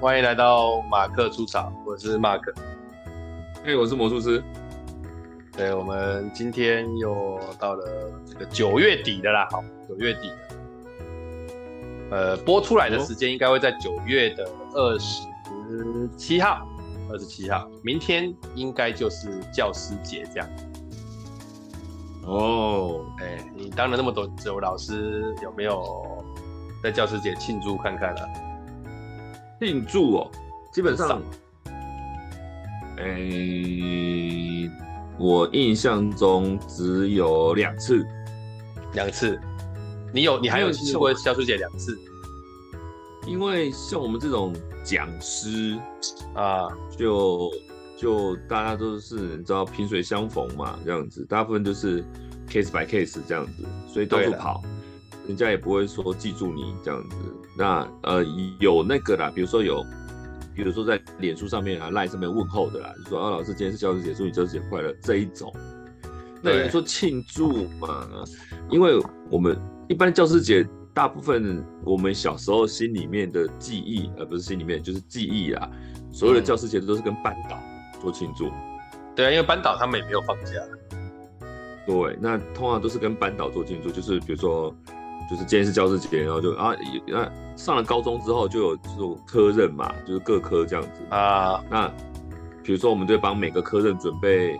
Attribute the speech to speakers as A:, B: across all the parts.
A: 好，欢迎来到马克出场，我是马克。
B: 哎，我是魔术师。
A: 对，我们今天又到了这个九月底的啦，好，九月底的。呃，播出来的时间应该会在九月的二十七号，二十七号，明天应该就是教师节这样。
B: 哦，
A: 哎，你当了那么多久老师，有没有在教师节庆祝看看啊？
B: 庆祝哦，基本上，哎、欸，我印象中只有两次，
A: 两次。你有，你还有庆祝过教师姐两次？
B: 因为像我们这种讲师啊，就就大家都是你知道萍水相逢嘛，这样子，大部分都是 case by case 这样子，所以到处跑。人家也不会说记住你这样子，那呃有那个啦，比如说有，比如说在脸书上面啊、赖上面问候的啦，就说啊老师今天是教师节，祝你教师节快乐这一种。那有人说庆祝嘛，因为我们一般教师节大部分我们小时候心里面的记忆，而不是心里面就是记忆啊，所有的教师节都是跟班导做庆祝。
A: 对啊，因为班导他们也没有放假。
B: 对，那通常都是跟班导做庆祝，就是比如说。就是今天是教师节，然后就啊，那上了高中之后就有这种科任嘛，就是各科这样子啊。那比如说，我们就帮每个科任准备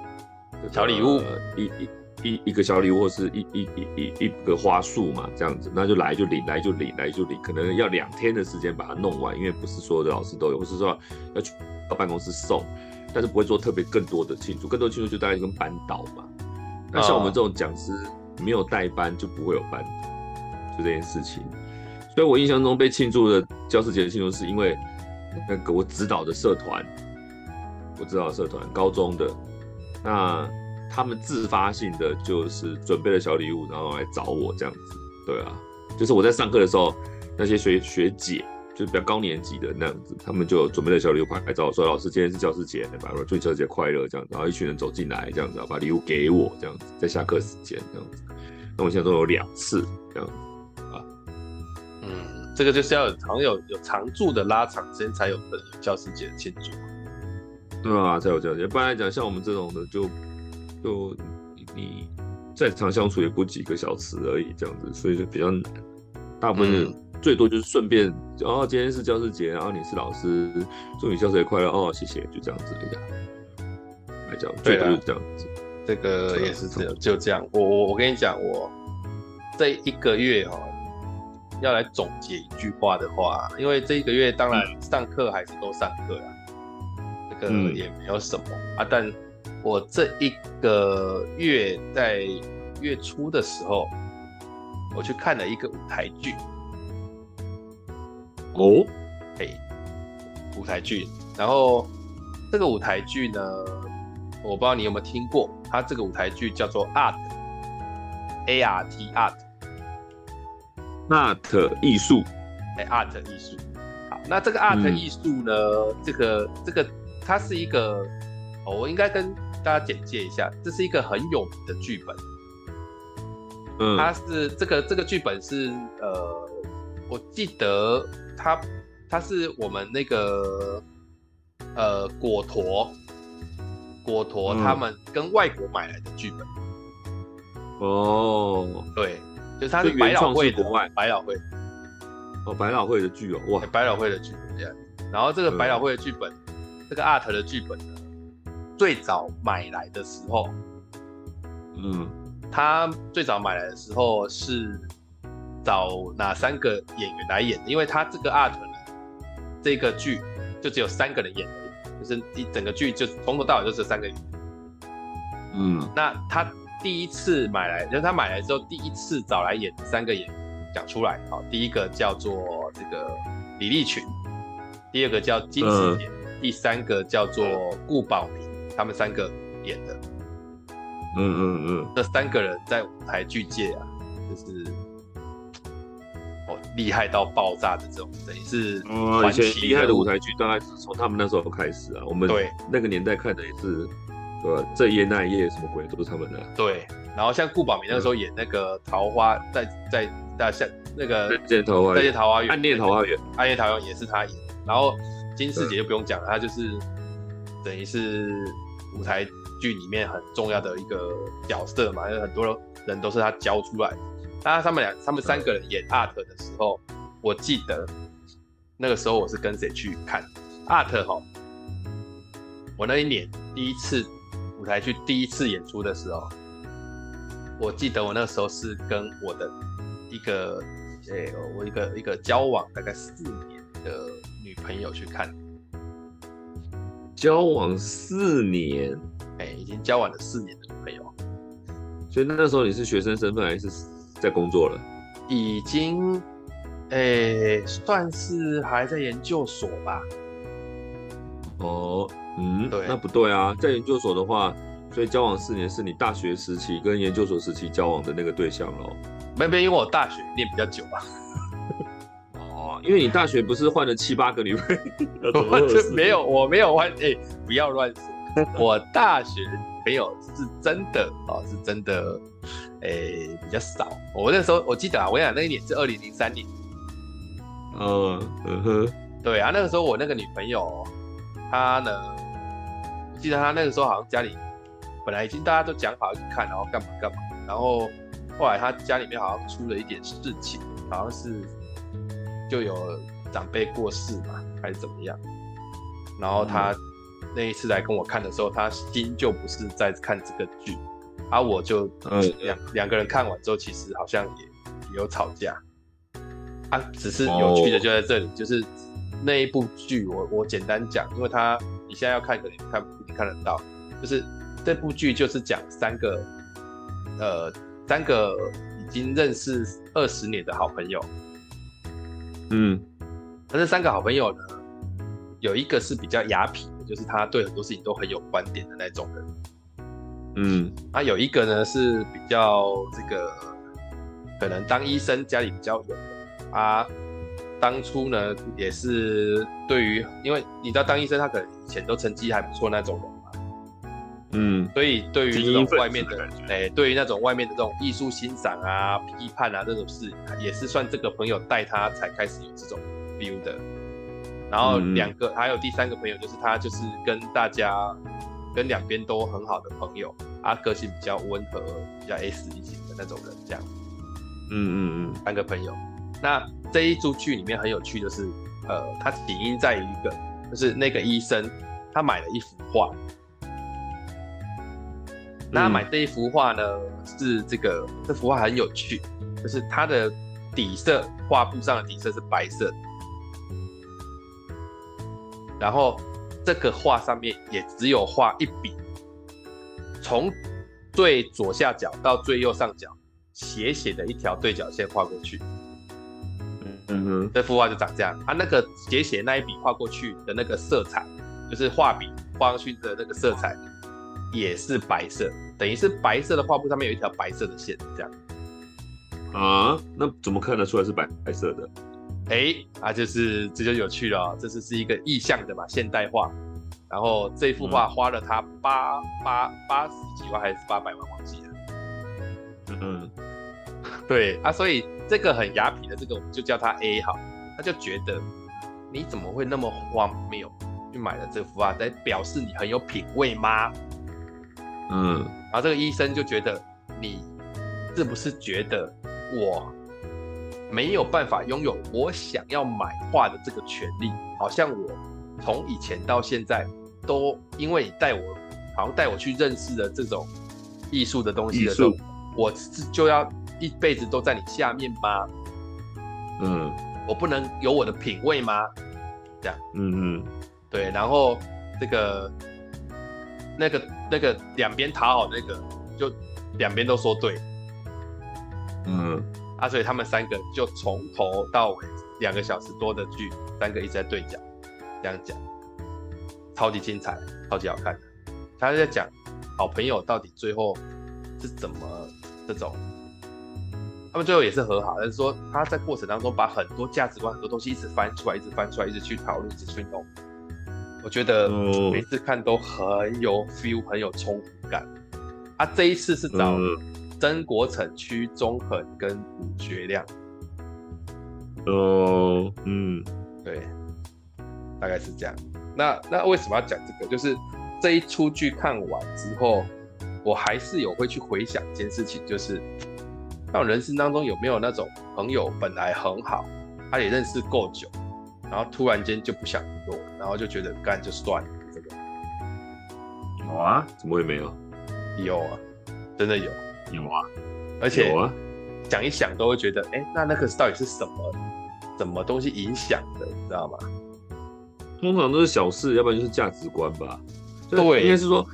A: 小礼物，
B: 一一一一个小礼物，或是一一一一一个花束嘛，这样子，那就来就领，来就领，来就领，可能要两天的时间把它弄完，因为不是所有的老师都有，或是说要去到办公室送，但是不会做特别更多的庆祝，更多庆祝就大概跟班导嘛。那像我们这种讲师没有带班，就不会有班。这件事情，所以我印象中被庆祝的教师节的庆祝，是因为那个我指导的社团，我指导的社团高中的，那他们自发性的就是准备了小礼物，然后来找我这样子。对啊，就是我在上课的时候，那些学学姐就是比较高年级的那样子，他们就准备了小礼物来找我说：“老师，今天是教师节，把祝教师节快乐。”这样子，然后一群人走进来，这样子，把礼物给我，这样子，在下课时间这样子。那我现在都有两次这样。
A: 这个就是要有常有有常驻的拉长时间才有的教师节的庆祝，
B: 对啊，才有教师节。一般来讲，像我们这种的就，就就你再常相处也不几个小时而已，这样子，所以就比较难。大部分人最多就是顺便，嗯、哦，今天是教师节，然后你是老师，祝你教师节快乐哦，谢谢，就这样子一下来讲，最多就是这样子。
A: 这个也是这样，就这样。我我我跟你讲，我这一个月哦。要来总结一句话的话，因为这一个月当然上课还是都上课啊，这个也没有什么、嗯、啊。但我这一个月在月初的时候，我去看了一个舞台剧。
B: 哦，
A: 嘿，舞台剧。然后这个舞台剧呢，我不知道你有没有听过，它这个舞台剧叫做 Art，A R T Art。
B: Art 艺术，
A: 哎，art 艺术，好，那这个 art 艺术呢？嗯、这个这个它是一个，哦，我应该跟大家简介一下，这是一个很有名的剧本。嗯，它是这个这个剧本是呃，我记得它它是我们那个呃果陀果陀他们跟外国买来的剧本。
B: 哦，
A: 对。就是它是百老汇的，百老汇
B: 哦，百老汇的剧哦，哇，
A: 百老汇的剧本。然后这个百老汇的剧本，这个 art 的剧本呢，最早买来的时候，嗯，他最早买来的时候是找哪三个演员来演的？因为他这个 art 呢，这个剧就只有三个人演而已，就是一整个剧就从头到尾就这三个演员。嗯，那他。第一次买来，就是他买来之后第一次找来演三个演员讲出来，好，第一个叫做这个李立群，第二个叫金智典，嗯、第三个叫做顾宝明，他们三个演的。嗯嗯嗯，这三个人在舞台剧界啊，就是哦厉害到爆炸的这种，等于是
B: 以前厉害的舞台剧，大概是从他们那时候开始啊。我们对那个年代看的也是。对吧？这一页那一页什么鬼都是他们的。
A: 对，然后像顾宝明那个时候演那个桃花，在在的像那个
B: 再见桃花，
A: 再见桃花源，
B: 暗恋桃花源，
A: 暗恋桃花源也是他演。然后金世杰就不用讲了，他就是等于是舞台剧里面很重要的一个角色嘛，因为很多人都是他教出来的。当然他们俩，他们三个人演 art 的时候，我记得那个时候我是跟谁去看 art 哈？我那一年第一次舞台剧第一次演出的时候，我记得我那个时候是跟我的一个诶、欸，我一个一个交往大概四年的女朋友去看。
B: 交往四年，
A: 哎、欸，已经交往了四年的女朋友。
B: 所以那时候你是学生身份还是在工作了？
A: 已经，哎、欸，算是还在研究所吧。
B: 哦。嗯，
A: 对，
B: 那不对啊，在研究所的话，所以交往四年是你大学时期跟研究所时期交往的那个对象喽？
A: 没没，因为我大学念比较久吧。
B: 哦，因为你大学不是换了七八个女朋友？
A: 没有，我没有换。哎、欸，不要乱说。我大学朋友是真的哦，是真的，哎、欸，比较少。我那时候我记得啊，我跟你讲那一年是二零零三年。
B: 嗯嗯哼，
A: 对啊，那个时候我那个女朋友，她呢。记得他那个时候好像家里本来已经大家都讲好要去看，然后干嘛干嘛，然后后来他家里面好像出了一点事情，好像是就有长辈过世嘛，还是怎么样，然后他那一次来跟我看的时候，他心就不是在看这个剧，而我就两两个人看完之后，其实好像也，也有吵架，啊，只是有趣的就在这里，就是那一部剧，我我简单讲，因为他你现在要看可能看。看得到，就是这部剧就是讲三个，呃，三个已经认识二十年的好朋友，
B: 嗯，
A: 那这三个好朋友呢，有一个是比较雅痞的，就是他对很多事情都很有观点的那种人，
B: 嗯，
A: 啊，有一个呢是比较这个，可能当医生家里比较有的啊。当初呢，也是对于，因为你知道当医生，他可能以前都成绩还不错那种人嘛，
B: 嗯，
A: 所以对于这种外面的，哎、欸，对于那种外面的这种艺术欣赏啊、批判啊这种事，也是算这个朋友带他才开始有这种 feel 的。然后两个、嗯，还有第三个朋友，就是他就是跟大家跟两边都很好的朋友，啊，个性比较温和、比较 S 一型的那种人，这样。
B: 嗯嗯嗯，
A: 三个朋友。那这一出剧里面很有趣的是，呃，它起因在于一个，就是那个医生他买了一幅画，那买这一幅画呢，是这个这幅画很有趣，就是它的底色，画布上的底色是白色，然后这个画上面也只有画一笔，从最左下角到最右上角斜斜的一条对角线画过去。
B: 嗯哼，
A: 这幅画就长这样。它、啊、那个斜斜那一笔画过去的那个色彩，就是画笔画上去的那个色彩，也是白色，等于是白色的画布上面有一条白色的线，这样。
B: 啊？那怎么看得出来是白白色的？
A: 哎、欸，啊，就是这就有趣了、哦，这是是一个意象的嘛，现代画。然后这幅画花了他八八八十几万还是八百万，忘记了。
B: 嗯，
A: 对啊，所以。这个很雅痞的，这个我们就叫他 A 好，他就觉得你怎么会那么荒谬，去买了这幅画，在表示你很有品味吗？
B: 嗯，
A: 然后这个医生就觉得你是不是觉得我没有办法拥有我想要买画的这个权利？好像我从以前到现在都因为你带我，好像带我去认识了这种艺术的东西的时候，我是就要。一辈子都在你下面吗？
B: 嗯，
A: 我不能有我的品味吗？这样，
B: 嗯嗯，
A: 对，然后这个那个那个两边讨好那个，就两边都说对，
B: 嗯，
A: 啊，所以他们三个就从头到尾两个小时多的剧，三个一直在对讲，这样讲，超级精彩，超级好看的。他在讲好朋友到底最后是怎么这种。他们最后也是和好，但是说他在过程当中把很多价值观、很多东西一直翻出来，一直翻出来，一直去讨论，一直去弄。我觉得每次看都很有 feel，很有冲突感。啊，这一次是找曾国城、屈中恒跟卜学亮
B: 哦，嗯，
A: 对，大概是这样。那那为什么要讲这个？就是这一出剧看完之后，我还是有会去回想一件事情，就是那我人生当中有没有那种朋友本来很好，他也认识够久，然后突然间就不想做，然后就觉得干就算了。这个
B: 有啊？怎么会没有？
A: 有啊，真的有，
B: 有啊，
A: 而且
B: 有啊，
A: 想一想都会觉得，哎，那那个到底是什么什么东西影响的，你知道吗？
B: 通常都是小事，要不然就是价值观吧。
A: 对，
B: 应该是说，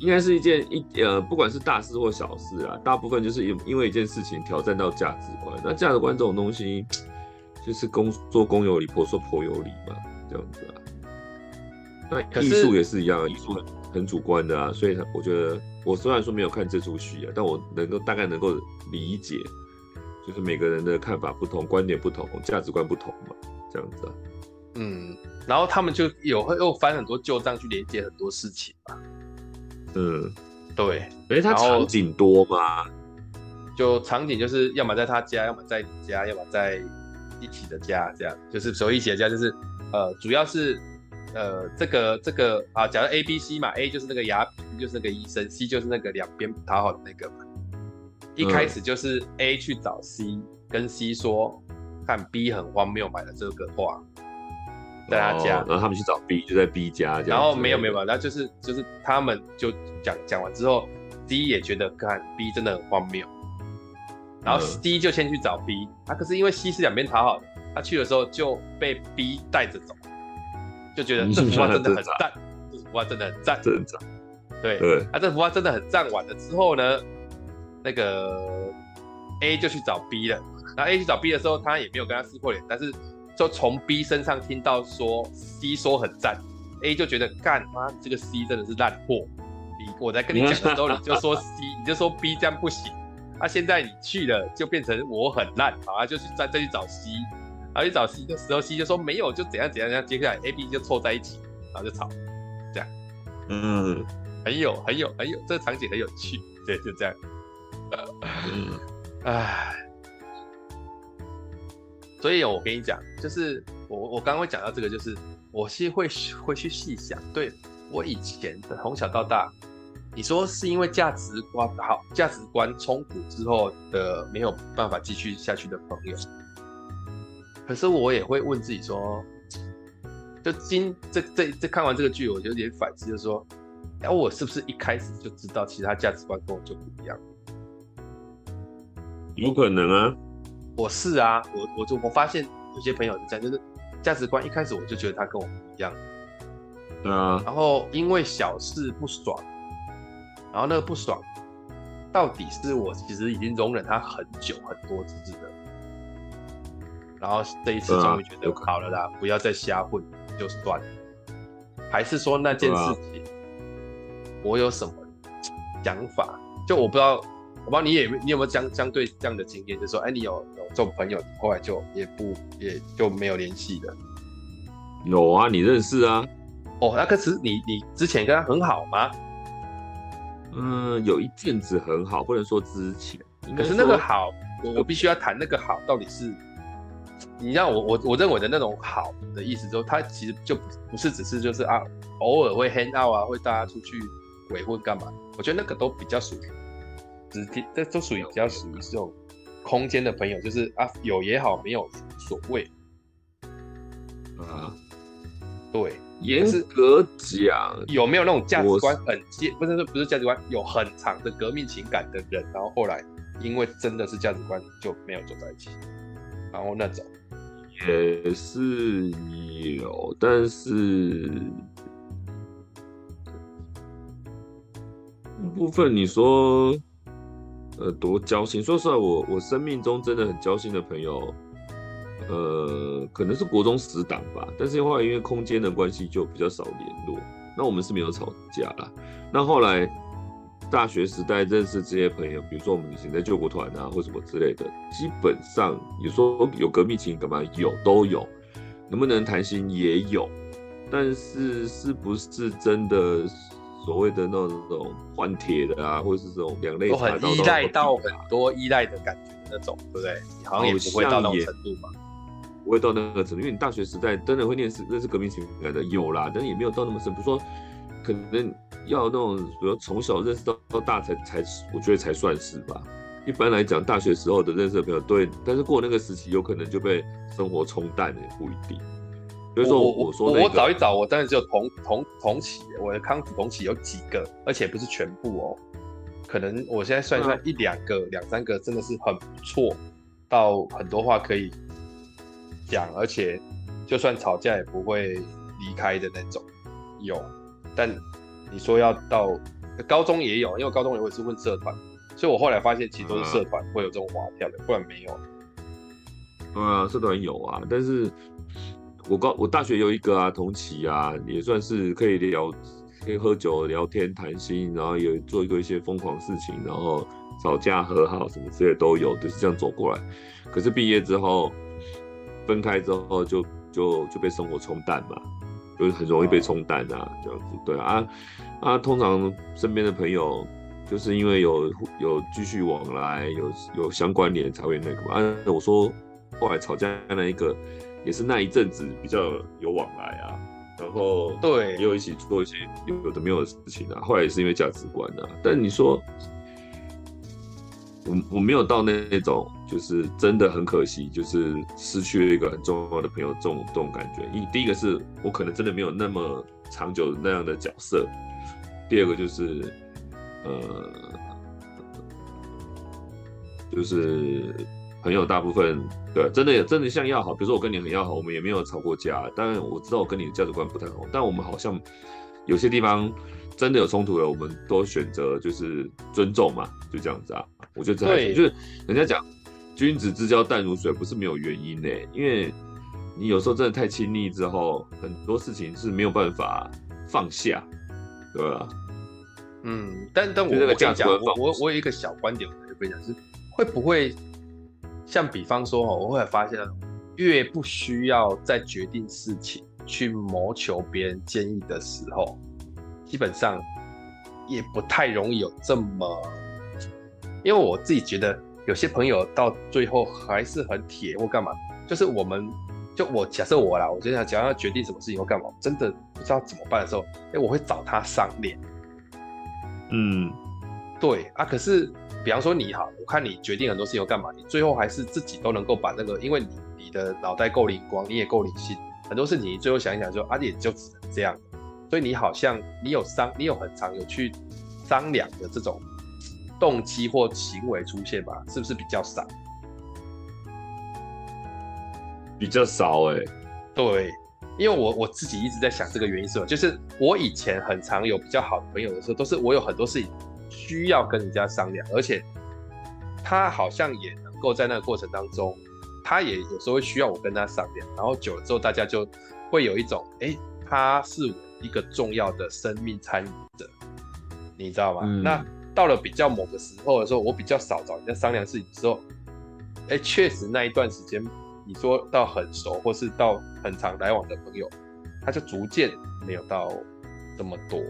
B: 应该是一件一呃，不管是大事或小事啊，大部分就是因因为一件事情挑战到价值观。那价值观这种东西，就是公说公有理，婆说婆有理嘛，这样子啊。那艺术也是一样，艺术很很主观的啊，所以我觉得。我虽然说没有看这出戏啊，但我能够大概能够理解，就是每个人的看法不同，观点不同，价值观不同嘛，这样子啊。
A: 嗯，然后他们就有会又翻很多旧账去连接很多事情嘛。
B: 嗯，
A: 对。
B: 哎、欸，他场景多吗？
A: 就场景就是要么在他家，要么在你家，要么在一起的家，这样就是所谓一起的家，就是呃，主要是。呃，这个这个啊，假如 A、B、C 嘛，A 就是那个牙皮，就是那个医生，C 就是那个两边讨好的那个嘛。一开始就是 A 去找 C，、嗯、跟 C 说，看 B 很荒谬买了这个画，在他家、哦，
B: 然后他们去找 B，就在 B 家。
A: 然后没有没有，然后就是就是他们就讲讲完之后，D 也觉得看 B 真的很荒谬，然后 D 就先去找 B，、嗯、啊，可是因为 C 是两边讨好的，他去的时候就被 B 带着走。就觉得这幅画 真的很赞，这幅画真的很赞，
B: 真赞。
A: 对对，啊，这幅画真的很赞。完了之后呢，那个 A 就去找 B 了。然后 A 去找 B 的时候，他也没有跟他撕破脸，但是就从 B 身上听到说 C 说很赞，A 就觉得干妈这个 C 真的是烂货。你我在跟你讲的时候，你就说 C，你就说 B 这样不行。啊，现在你去了就变成我很烂，好啊，就去再再去找 C。然后去找 C 的时候，C 就说没有，就怎样怎样怎样。接下来 A、B 就凑在一起，然后就吵，这样，
B: 嗯，
A: 很有很有很有，这个场景很有趣，对，就这样。嗯，唉，所以我跟你讲，就是我我刚刚会讲到这个，就是我是会会去细想，对我以前的从小到大，你说是因为价值观好，价值观冲突之后的没有办法继续下去的朋友。可是我也会问自己说，就今这这这看完这个剧，我就有点反思，就是说，哎，我是不是一开始就知道其他价值观跟我就不一样？
B: 有可能啊，
A: 我是啊，我我就我发现有些朋友是这样，就是价值观一开始我就觉得他跟我不一样，
B: 对啊，
A: 然后因为小事不爽，然后那个不爽，到底是我其实已经容忍他很久很多次的。然后这一次终于觉得好了啦，不要再瞎混就算了。还是说那件事情，我有什么想法？就我不知道，我不知道你也你有没有相相对这样的经验，就是说，哎，你有种朋友，后来就也不也就没有联系了。
B: 有啊，你认识啊？
A: 哦，那可是你你之前跟他很好吗？
B: 嗯，有一阵子很好，不能说之前。
A: 可是那个好，我我必须要谈那个好到底是。你让我我我认为的那种好的意思，就他其实就不是只是就是啊，偶尔会 hang out 啊，会大家出去鬼混干嘛？我觉得那个都比较属于，只这都属于比较属于这种空间的朋友，就是啊，有也好，没有无所谓。
B: 啊，
A: 对，
B: 严格讲，
A: 有没有那种价值观很接，不是说不是价值观，有很长的革命情感的人，然后后来因为真的是价值观就没有走在一起。然后那种
B: 也是有，但是部分你说呃多交心，说实话，我我生命中真的很交心的朋友，呃，可能是国中死党吧，但是后来因为空间的关系就比较少联络。那我们是没有吵架啦，那后来。大学时代认识这些朋友，比如说我们以前在救国团啊，或什么之类的，基本上有说有革命情感吗？有，都有。能不能谈心也有，但是是不是真的所谓的那种换铁的啊，或者是这种两肋
A: 插刀，很依赖到很多依赖的感觉的那种，对不对？好像也不会到那种程度吧。
B: 不会到那个程度，因为你大学时代真的会念是认识革命情感的有啦，但也没有到那么深。比如说，可能要那种，比如从小认识到到大才才，我觉得才算是吧。一般来讲，大学时候的认识的朋友对，但是过那个时期，有可能就被生活冲淡了，也不一定。所以说我，我
A: 我找一找，我当然只有同同同期，我的康辅同期有几个，而且不是全部哦。可能我现在算一算，一两个、两三个真的是很不错，到很多话可以讲，而且就算吵架也不会离开的那种。有，但你说要到高中也有，因为高中也是问社团，所以我后来发现其实都是社团会有这种滑跳的，不然没有。
B: 对啊，社团有啊，但是。我高我大学有一个啊，同期啊，也算是可以聊，可以喝酒聊天谈心，然后也做过一些疯狂事情，然后吵架和好什么之类都有，就是这样走过来。可是毕业之后分开之后就，就就被生活冲淡嘛，就是很容易被冲淡啊，这样子。对啊啊，通常身边的朋友就是因为有有继续往来，有有相关联才会那个嘛。啊，我说后来吵架那一个。也是那一阵子比较有往来啊，然后对，也有一起做一些有的没有的事情啊。后来也是因为价值观啊，但你说我我没有到那那种，就是真的很可惜，就是失去了一个很重要的朋友这种这种感觉。一第一个是我可能真的没有那么长久那样的角色，第二个就是呃，就是。朋友大部分对，真的也真的像要好，比如说我跟你很要好，我们也没有吵过架。当然我知道我跟你的价值观不太好，但我们好像有些地方真的有冲突了，我们都选择就是尊重嘛，就这样子啊。我觉得这还是就是人家讲君子之交淡如水，不是没有原因的，因为你有时候真的太亲密之后，很多事情是没有办法放下，对吧？
A: 嗯，但但我我跟你讲，我我我有一个小观点，我就分享是会不会。像比方说哦，我后来发现，越不需要在决定事情去谋求别人建议的时候，基本上也不太容易有这么。因为我自己觉得，有些朋友到最后还是很铁或干嘛，就是我们就我假设我啦，我就想假如要决定什么事情或干嘛，真的不知道怎么办的时候，哎，我会找他商量。
B: 嗯，
A: 对啊，可是。比方说你好，我看你决定很多事情要干嘛，你最后还是自己都能够把那个，因为你你的脑袋够灵光，你也够理性，很多事情你最后想一想说，啊，也就只能这样，所以你好像你有商，你有很常有去商量的这种动机或行为出现吧？是不是比较少？
B: 比较少哎、欸，
A: 对，因为我我自己一直在想这个原因是什么，就是我以前很常有比较好的朋友的时候，都是我有很多事情。需要跟人家商量，而且他好像也能够在那个过程当中，他也有时候会需要我跟他商量，然后久了之后，大家就会有一种，哎、欸，他是我一个重要的生命参与者，你知道吗？嗯、那到了比较某个时候的时候，我比较少找人家商量事情之后，哎、欸，确实那一段时间，你说到很熟或是到很常来往的朋友，他就逐渐没有到这么多。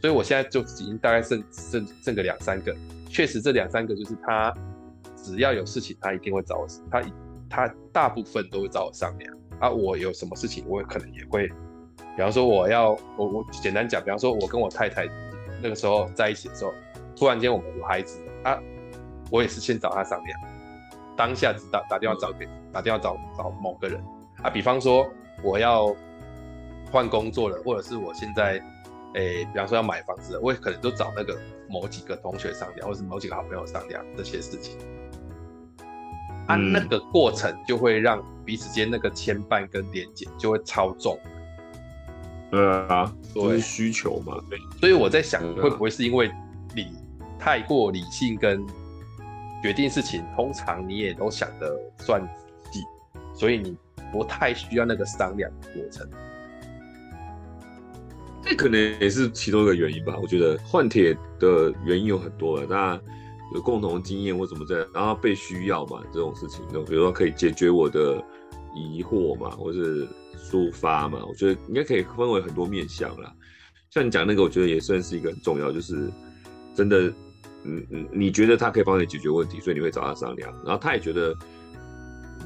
A: 所以我现在就已经大概剩剩剩个两三个，确实这两三个就是他，只要有事情他一定会找我，他他大部分都会找我商量啊。我有什么事情，我可能也会，比方说我要我我简单讲，比方说我跟我太太那个时候在一起的时候，突然间我们有孩子啊，我也是先找他商量，当下知道打电话找给打电话找找某个人啊，比方说我要换工作了，或者是我现在。诶、欸，比方说要买房子，我也可能都找那个某几个同学商量，或是某几个好朋友商量这些事情。按、那个过程，就会让彼此间那个牵绊跟连结就会超重。
B: 对啊，都是需求嘛。对。
A: 所以我在想，会不会是因为你太过理性跟决定事情，通常你也都想得算计，所以你不太需要那个商量的过程。
B: 这可能也是其中一个原因吧。我觉得换铁的原因有很多了，那有共同经验或怎么在，然后被需要嘛，这种事情，就比如说可以解决我的疑惑嘛，或是抒发嘛，我觉得应该可以分为很多面向啦。像你讲那个，我觉得也算是一个很重要，就是真的，嗯嗯，你觉得他可以帮你解决问题，所以你会找他商量，然后他也觉得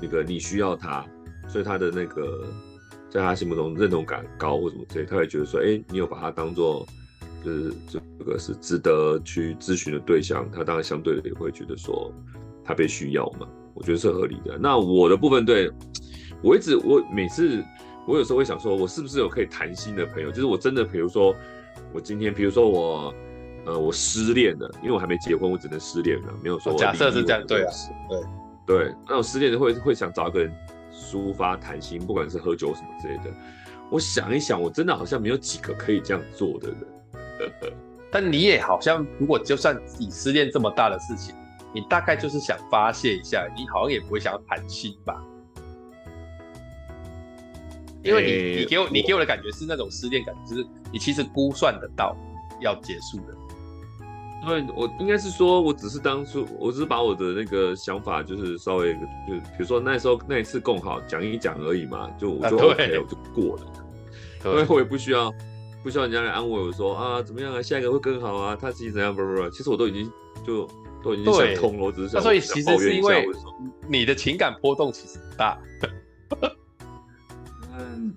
B: 那个你需要他。所以他的那个在他心目中认同感高或什么之类，他会觉得说，哎、欸，你有把他当做就是这个是值得去咨询的对象，他当然相对的也会觉得说他被需要嘛，我觉得是合理的。那我的部分对，我一直我每次我有时候会想说，我是不是有可以谈心的朋友？就是我真的，比如说我今天，比如说我。呃，我失恋了，因为我还没结婚，我只能失恋了，没有说。
A: 假设是这样，对啊，对
B: 对，那我失恋的会会想找一个人抒发谈心，不管是喝酒什么之类的。我想一想，我真的好像没有几个可以这样做的人。
A: 但你也好像，如果就算你失恋这么大的事情，你大概就是想发泄一下，你好像也不会想要谈心吧？因为你、欸、你给我你给我的感觉是那种失恋感觉，就是你其实估算得到要结束的。
B: 对，我应该是说，我只是当初，我只是把我的那个想法，就是稍微，就比如说那时候那一次共好讲一讲而已嘛，就我就 OK，我就过了。因为我也不需要，不需要人家来安慰我说啊怎么样啊，下一个会更好啊，他自己怎样不不不，其实我都已经就都已经想通了，我只是想，
A: 所以其实是因为你的情感波动其实不大。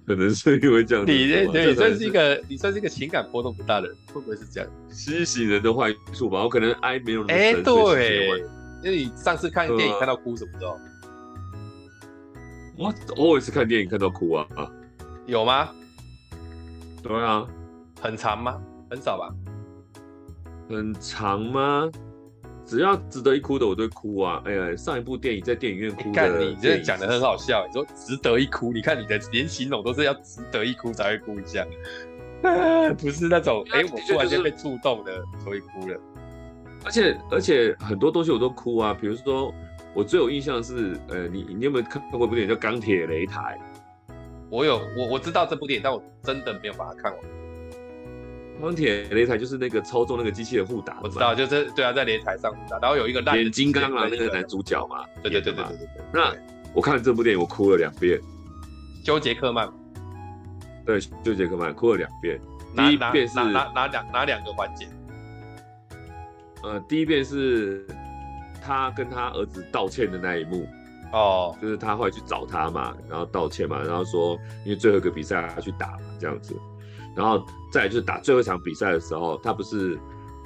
B: 可能是因为这样子，
A: 你对你算是一个，你算是一个情感波动不大的人，会不会是这样？
B: 吸引人的坏处吧，我可能爱没有那么深。
A: 哎、欸，对，因为你上次看电影看到哭什么时候？
B: 我 always 看电影看到哭啊啊，
A: 有吗？
B: 对啊，
A: 很长吗？很少吧？
B: 很长吗？只要值得一哭的，我都会哭啊！哎呀，上一部电影在电影院哭的，看
A: 你这讲的很好笑。你说值得一哭，你看你的连形容都是要值得一哭才会哭一下，不是那种哎、欸，我突然间被触动的所以哭了。
B: 而且而且很多东西我都哭啊，比如说我最有印象的是，呃，你你有没有看过一部电影叫《钢铁擂台》？
A: 我有，我我知道这部电影，但我真的没有把它看完。
B: 钢铁擂台就是那个操纵那个机器人互打，
A: 我知道，就是对啊，在擂台上互打，然后有一个烂
B: 金刚啊，那个男主角嘛，
A: 对对对对对对。
B: 那我看了这部电影，我哭了两遍。
A: 休杰克曼，
B: 对，休杰克曼哭了两遍。第一遍是
A: 哪哪两哪两个环节？
B: 呃，第一遍是他跟他儿子道歉的那一幕，
A: 哦，
B: 就是他后来去找他嘛，然后道歉嘛，然后说因为最后一个比赛他去打嘛，这样子。然后再来就是打最后一场比赛的时候，他不是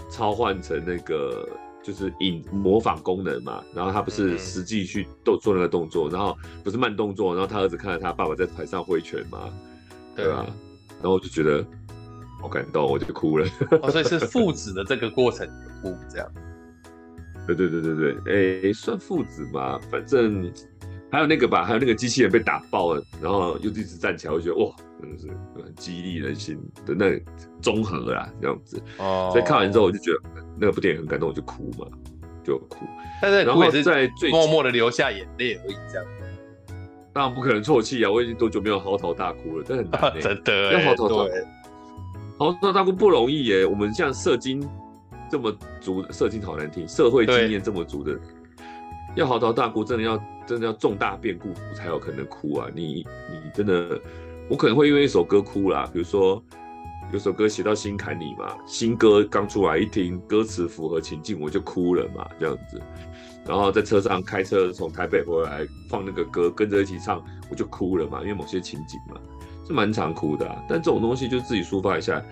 B: 超换成那个就是影模仿功能嘛？然后他不是实际去做做那个动作，然后不是慢动作，然后他儿子看到他爸爸在台上挥拳嘛？对啊，然后我就觉得好感动，我就哭了。
A: 哦，所以是父子的这个过程哭这样？
B: 对对对对对，哎，算父子嘛？反正还有那个吧，还有那个机器人被打爆了，然后又一直站起来，我觉得哇。真的是很激励人心的那综合啦，这样子。哦。所以看完之后，我就觉得那部电影很感动，我就哭嘛，就哭。
A: 但是，然后在最默默的流下眼泪而已，这样。
B: 当然不可能啜泣啊！我已经多久没有嚎啕大哭了？这很难、欸。
A: 真的。
B: 要嚎啕大哭，嚎啕大哭不容易耶、欸。我们像社经这么足，社经好难听，社会经验这么足的，要嚎啕大哭，真的要真的要重大变故才有可能哭啊！你你真的。我可能会因为一首歌哭啦，比如说有首歌写到心坎里嘛，新歌刚出来一听，歌词符合情境，我就哭了嘛，这样子。然后在车上开车从台北回来放那个歌，跟着一起唱，我就哭了嘛，因为某些情景嘛，是蛮常哭的。但这种东西就自己抒发一下，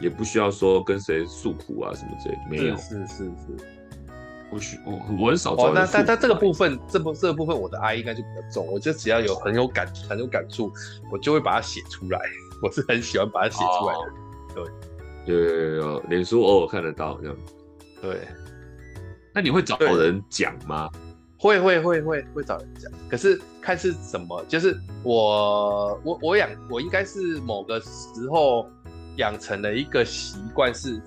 B: 也不需要说跟谁诉苦啊什么之类，没有。
A: 是是是。是
B: 不许我，我很少。哦，
A: 那但但这个部分，这部这个部分，我的爱应该就比较重。我就只要有很有感、很有感触，我就会把它写出来。我是很喜欢把它写出来的。哦、
B: 对，有有有，脸书偶尔看得到这样。
A: 对。
B: 那你会找人讲吗？
A: 会会会会会找人讲，可是看是什么。就是我我我养我应该是某个时候养成了一个习惯，是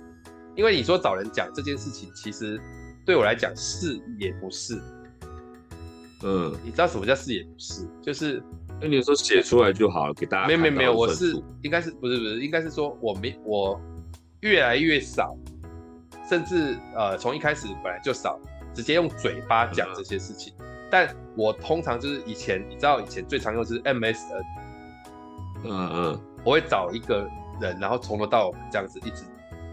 A: 因为你说找人讲这件事情，其实。对我来讲是也不是，
B: 嗯，
A: 你知道什么叫是也不是？就是
B: 那你说写出来就好了，给大家。
A: 没有没有没有，我是应该是不是不是，应该是说我没我越来越少，甚至呃从一开始本来就少，直接用嘴巴讲这些事情。嗯、但我通常就是以前你知道以前最常用的是 MSN，
B: 嗯嗯，
A: 我会找一个人，然后从头到尾这样子一直。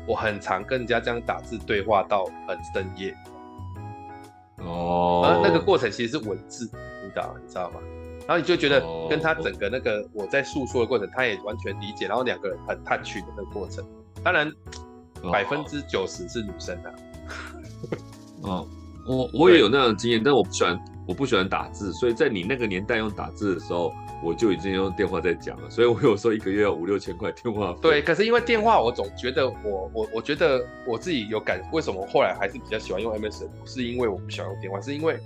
A: 我很常跟人家这样打字对话到很深夜，
B: 哦，
A: 而那个过程其实是文字，你知道你知道吗？然后你就觉得跟他整个那个我在诉说的过程，他也完全理解，然后两个人很 touch 的那个过程。当然，百分之九十是女生的。
B: 哦，我我也有那样的经验，但我不喜欢，我不喜欢打字，所以在你那个年代用打字的时候，我就已经用电话在讲了。所以我有时候一个月要五六千块电话费。
A: 对，可是因为电话，我总觉得我我我觉得我自己有感，为什么后来还是比较喜欢用 MSN？不是因为我不喜欢用电话，是因为。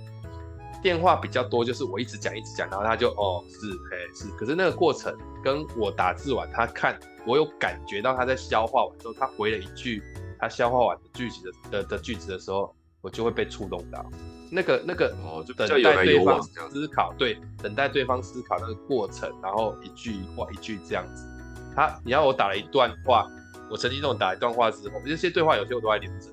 A: 电话比较多，就是我一直讲一直讲，然后他就哦是哎是，可是那个过程跟我打字完，他看我有感觉到他在消化完之后，他回了一句他消化完的句子的的的句子的时候，我就会被触动到。那个那个哦，就等待对方思考，对，等待对方思考那个过程，然后一句话一句这样子。他你要我打了一段话，我曾经这种打一段话之后，这些对话有些我都还留着。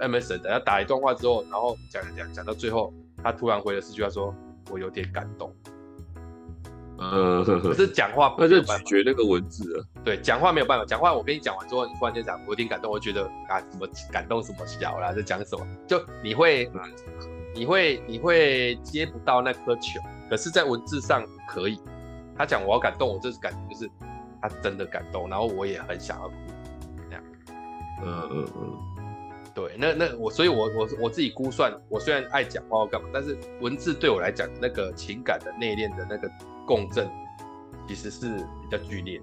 A: MSN 等下打一段话之后，然后讲讲讲到最后。他突然回了四句话，说：“我有点感动。”呃，可是讲话
B: 那就咀嚼那个文字了。
A: 对，讲话没有办法。讲话我跟你讲完之后，你突然间讲我有点感动，我觉得啊，什么感动什么小啦，在讲什么？就你会，你会，你会接不到那颗球。可是，在文字上可以。他讲我要感动，我这是感觉就是他真的感动，然后我也很想要哭。这样。嗯嗯嗯。对，那那我，所以我我我自己估算，我虽然爱讲话或干嘛，但是文字对我来讲，那个情感的内敛的那个共振，其实是比较剧烈。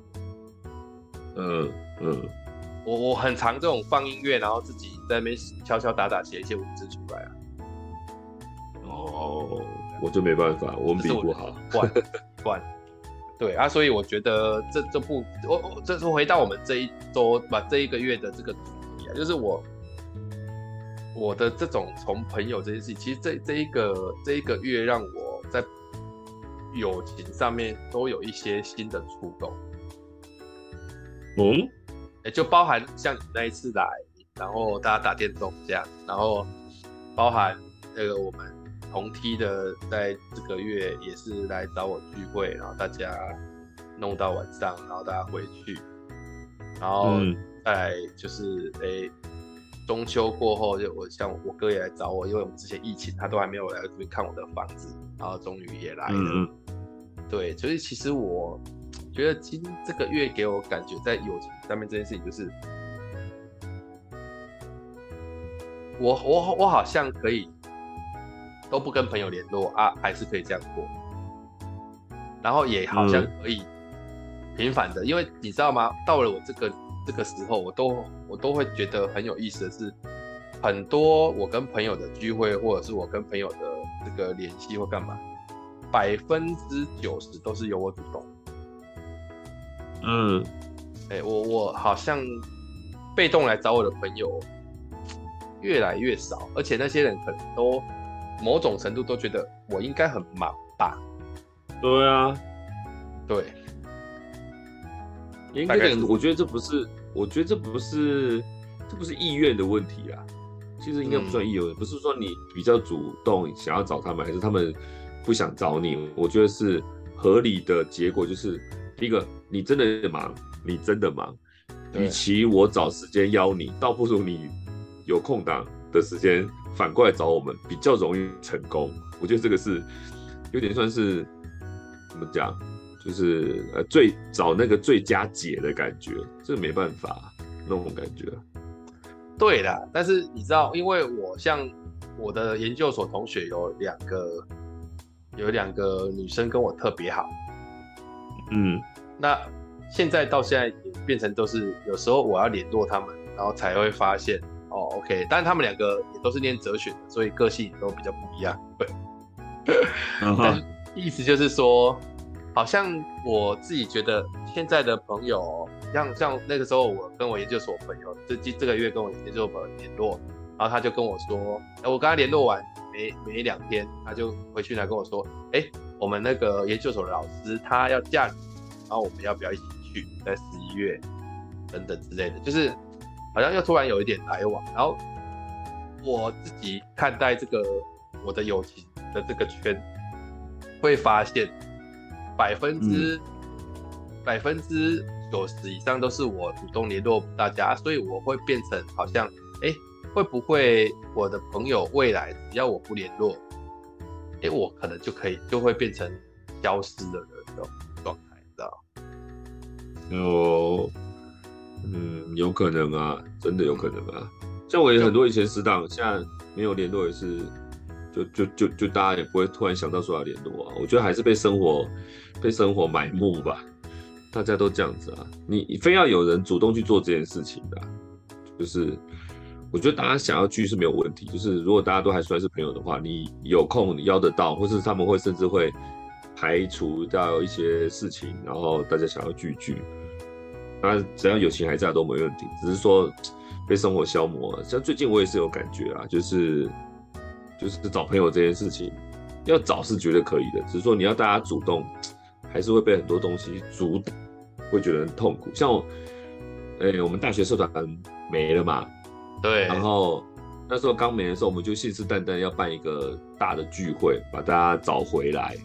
A: 嗯嗯，我我很常这种放音乐，然后自己在那边敲敲打打写一些文字出来啊。
B: 哦，我就没办法，我比不好。惯
A: 惯，对啊，所以我觉得这这部我我这是回到我们这一周把这一个月的这个主题啊，就是我。我的这种从朋友这件事情，其实这这一个这一个月让我在友情上面都有一些新的触动。
B: 嗯，
A: 也就包含像你那一次来，然后大家打电动这样，然后包含那个我们同梯的在这个月也是来找我聚会，然后大家弄到晚上，然后大家回去，然后再就是诶。中秋过后，就我像我哥也来找我，因为我们之前疫情，他都还没有来这边看我的房子，然后终于也来了。对，所以其实我觉得今这个月给我感觉在友情上面这件事情，就是我我我好像可以都不跟朋友联络啊，还是可以这样过，然后也好像可以频繁的，嗯、因为你知道吗？到了我这个。这个时候，我都我都会觉得很有意思的是，很多我跟朋友的聚会，或者是我跟朋友的这个联系或干嘛，百分之九十都是由我主动。
B: 嗯，
A: 哎，我我好像被动来找我的朋友越来越少，而且那些人可能都某种程度都觉得我应该很忙吧？
B: 对啊，
A: 对。
B: 应该，我觉得这不是，我觉得这不是，这不是意愿的问题啊。其实应该不算意愿，嗯、不是说你比较主动想要找他们，还是他们不想找你。我觉得是合理的结果，就是第一个，你真的忙，你真的忙。与其我找时间邀你，倒不如你有空档的时间反过来找我们，比较容易成功。我觉得这个是有点算是怎么讲？就是呃，最找那个最佳解的感觉，这没办法那种感觉。
A: 对的，但是你知道，因为我像我的研究所同学有两个，有两个女生跟我特别好。
B: 嗯，
A: 那现在到现在也变成都是有时候我要联络他们，然后才会发现哦，OK，但是他们两个也都是念哲学的，所以个性都比较不一样。对，但意思就是说。好像我自己觉得现在的朋友，像像那个时候我跟我研究所朋友，这这这个月跟我研究所朋友联络，然后他就跟我说，哎，我跟他联络完没没两天，他就回去来跟我说，哎，我们那个研究所的老师他要嫁你，然后我们要不要一起去，在十一月等等之类的，就是好像又突然有一点来往，然后我自己看待这个我的友情的这个圈，会发现。百分之百分之九十以上都是我主动联络大家，所以我会变成好像，哎、欸，会不会我的朋友未来只要我不联络，哎、欸，我可能就可以就会变成消失了的这种状态，知道？
B: 有，嗯，有可能啊，真的有可能啊。像我也很多以前死党，现在没有联络也是，就就就就大家也不会突然想到说要联络啊。我觉得还是被生活被生活埋没吧，大家都这样子啊。你你非要有人主动去做这件事情的，就是我觉得大家想要聚是没有问题，就是如果大家都还算是朋友的话，你有空你邀得到，或是他们会甚至会排除掉一些事情，然后大家想要聚聚。那只要友情还在都没问题，只是说被生活消磨了。像最近我也是有感觉啊，就是就是找朋友这件事情，要找是绝对可以的，只是说你要大家主动，还是会被很多东西阻挡，会觉得很痛苦。像我，哎、欸，我们大学社团没了嘛，
A: 对，
B: 然后那时候刚没的时候，我们就信誓旦旦要办一个大的聚会，把大家找回来。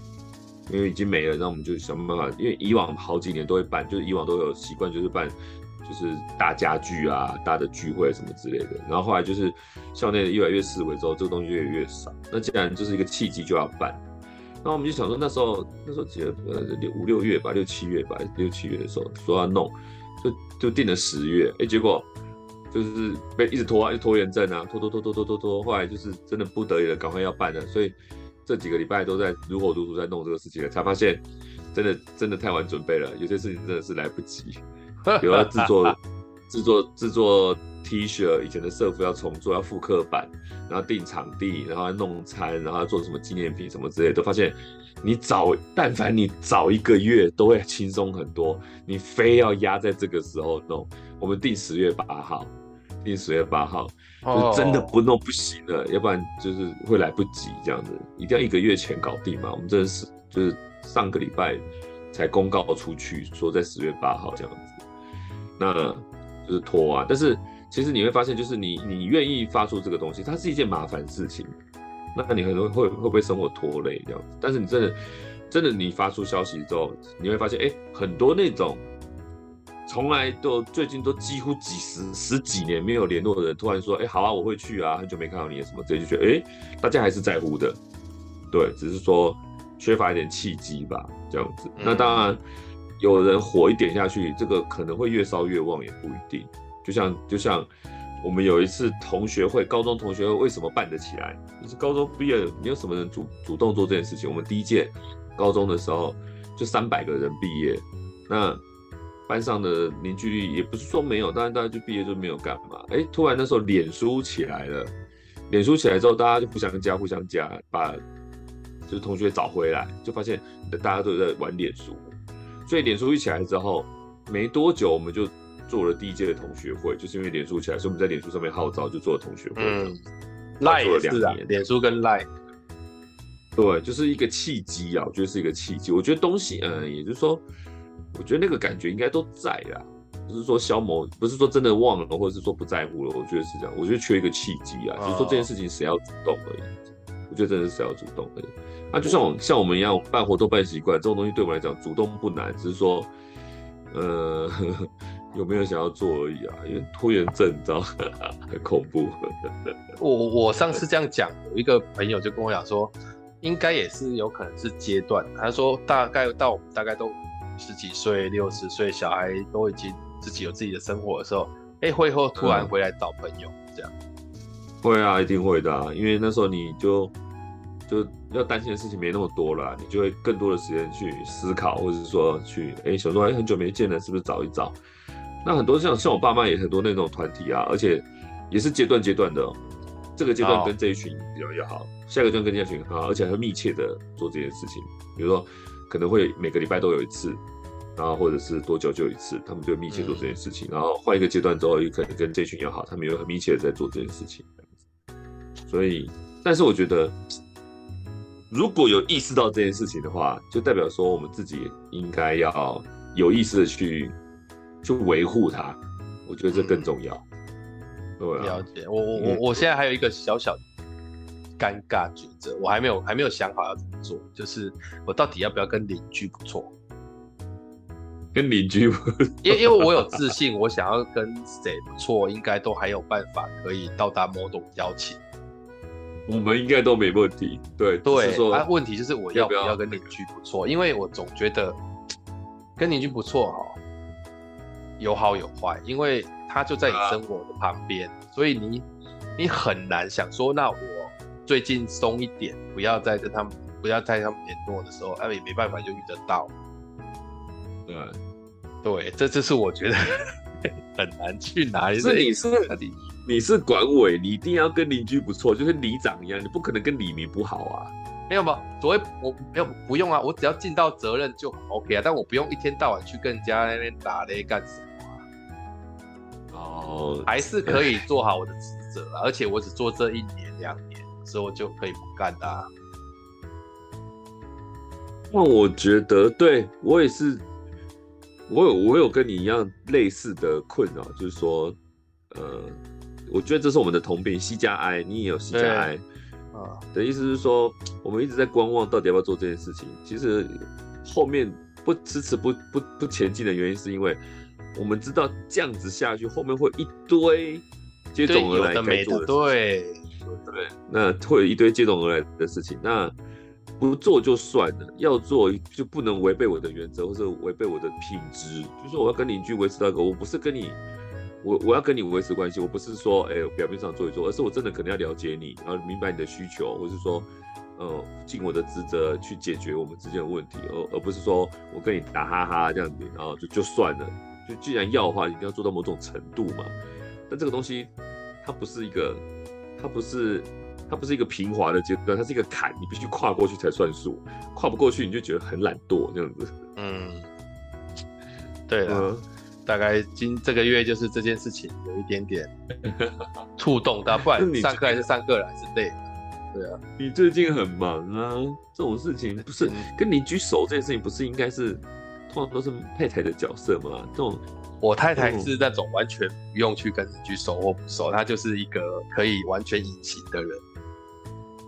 B: 因为已经没了，那我们就想办法。因为以往好几年都会办，就是以往都有习惯，就是办，就是大家聚啊、大的聚会什么之类的。然后后来就是校内越来越式微之后，这个东西越来越少。那既然就是一个契机，就要办。那我们就想说，那时候那时候几月？呃，六五六月吧，六七月吧，六七月的时候说要弄，就就定了十月。哎，结果就是被一直拖啊，就拖延症啊，拖拖拖拖拖拖拖。后来就是真的不得已了，赶快要办了，所以。这几个礼拜都在如火如荼在弄这个事情了，才发现真的真的太晚准备了，有些事情真的是来不及。比如要制作 制作制作 T 恤，以前的社服要重做，要复刻版，然后订场地，然后要弄餐，然后要做什么纪念品什么之类的，都发现你早但凡你早一个月都会轻松很多，你非要压在这个时候弄，我们定十月八号。定十月八号，就真的不弄不行了要不然就是会来不及这样子，一定要一个月前搞定嘛。我们真的是就是上个礼拜才公告出去，说在十月八号这样子，那就是拖啊。但是其实你会发现，就是你你愿意发出这个东西，它是一件麻烦事情，那你很多会会不会生活拖累这样子？但是你真的真的你发出消息之后，你会发现，哎、很多那种。从来都最近都几乎几十十几年没有联络的人，突然说：“哎、欸，好啊，我会去啊，很久没看到你什么之类，就觉得哎、欸，大家还是在乎的，对，只是说缺乏一点契机吧，这样子。那当然，有人火一点下去，这个可能会越烧越旺，也不一定。就像就像我们有一次同学会，高中同学会为什么办得起来？就是高中毕业没有什么人主主动做这件事情。我们第一届高中的时候就三百个人毕业，那。班上的凝聚力也不是说没有，但是大家就毕业就没有干嘛。哎、欸，突然那时候脸书起来了，脸书起来之后，大家就互相加，互相加，把就是同学找回来，就发现大家都在玩脸书。所以脸书一起来之后，没多久我们就做了第一届的同学会，就是因为脸书起来，所以我们在脸书上面号召就做了同学会。嗯，赖做了两年，
A: 脸书跟赖，
B: 对，就是一个契机啊，我觉得是一个契机。我觉得东西，嗯，也就是说。我觉得那个感觉应该都在啦，不是说消磨，不是说真的忘了，或者是说不在乎了。我觉得是这样，我觉得缺一个契机啊，就是说这件事情谁要主动而已。我觉得真的是谁要主动而已。那就像我像我们一样办活动办习惯，这种东西对我们来讲主动不难，只是说，呃，有没有想要做而已啊。因为拖延症，你知道，很恐怖。
A: 我我上次这样讲，有一个朋友就跟我讲说，应该也是有可能是阶段。他说大概到我们大概都。十几岁、六十岁，小孩都已经自己有自己的生活的时候，哎、欸，会后突然回来找朋友，嗯、这样。
B: 会啊，一定会的啊，因为那时候你就就要担心的事情没那么多了，你就会更多的时间去思考，或者是说去哎、欸，想说哎，很久没见了，是不是找一找？那很多像像我爸妈也很多那种团体啊，而且也是阶段阶段的、喔，这个阶段跟这一群比较要好，哦、下一个阶段跟这一群很好，而且还会密切的做这件事情，比如说。可能会每个礼拜都有一次，然后或者是多久就一次，他们就密切做这件事情。嗯、然后换一个阶段之后，有可能跟这群要好，他们又很密切的在做这件事情。所以，但是我觉得，如果有意识到这件事情的话，就代表说我们自己应该要有意识的去去维护它。我觉得这更重要。嗯、对、啊，
A: 了解。我我我我现在还有一个小小的。尴尬抉择，我还没有还没有想好要怎么做，就是我到底要不要跟邻居不错？
B: 跟邻居不错，
A: 因为因为我有自信，我想要跟谁不错，应该都还有办法可以到达某种邀请。
B: 我们应该都没问
A: 题。
B: 对
A: 对，问题就是我要不要跟邻居不错？因为我总觉得跟邻居不错哈，有好有坏，因为他就在你生活的旁边，啊、所以你你很难想说，那我最近松一点，不要再跟他们，不要在他们联络的时候，哎，也没办法就遇得到。
B: 对
A: 对，这就是我觉得 很难去哪里。
B: 是你是你，你是管委，你一定要跟邻居不错，就跟里长一样，你不可能跟里民不好啊。
A: 没有吗？所谓我没有不用啊，我只要尽到责任就 OK 啊。但我不用一天到晚去跟人家那边打雷干什么啊？
B: 哦，
A: 还是可以做好我的职责啊。而且我只做这一年两年，所以我就可以不干的啊。
B: 那我觉得，对我也是。我有我有跟你一样类似的困扰，就是说，呃，我觉得这是我们的同病，C 加 I，你也有 C 加 I，啊，的意思是说，我们一直在观望，到底要不要做这件事情。其实后面不迟迟不不不前进的原因，是因为我们知道这样子下去，后面会一堆接踵而来该做的，
A: 对
B: 对，那会有一堆接踵而来的事情，那。不做就算了，要做就不能违背我的原则，或者违背我的品质。就是我要跟邻居维持那个，我不是跟你，我我要跟你维持关系，我不是说哎、表面上做一做，而是我真的可能要了解你，然后明白你的需求，或是说，呃，尽我的职责去解决我们之间的问题，而而不是说我跟你打哈哈这样子，然后就就算了。就既然要的话，一定要做到某种程度嘛。但这个东西，它不是一个，它不是。它不是一个平滑的阶段，它是一个坎，你必须跨过去才算数。跨不过去，你就觉得很懒惰这样子。
A: 嗯，对了，嗯、大概今这个月就是这件事情有一点点触动到，不然 上课还是上课了，还是累。对啊，
B: 你最近很忙啊，这种事情不是跟你举手这件事情，不是应该是通常都是太太的角色嘛？这种。
A: 我太太是那种完全不用去跟邻居熟或不熟，她就是一个可以完全隐形的人。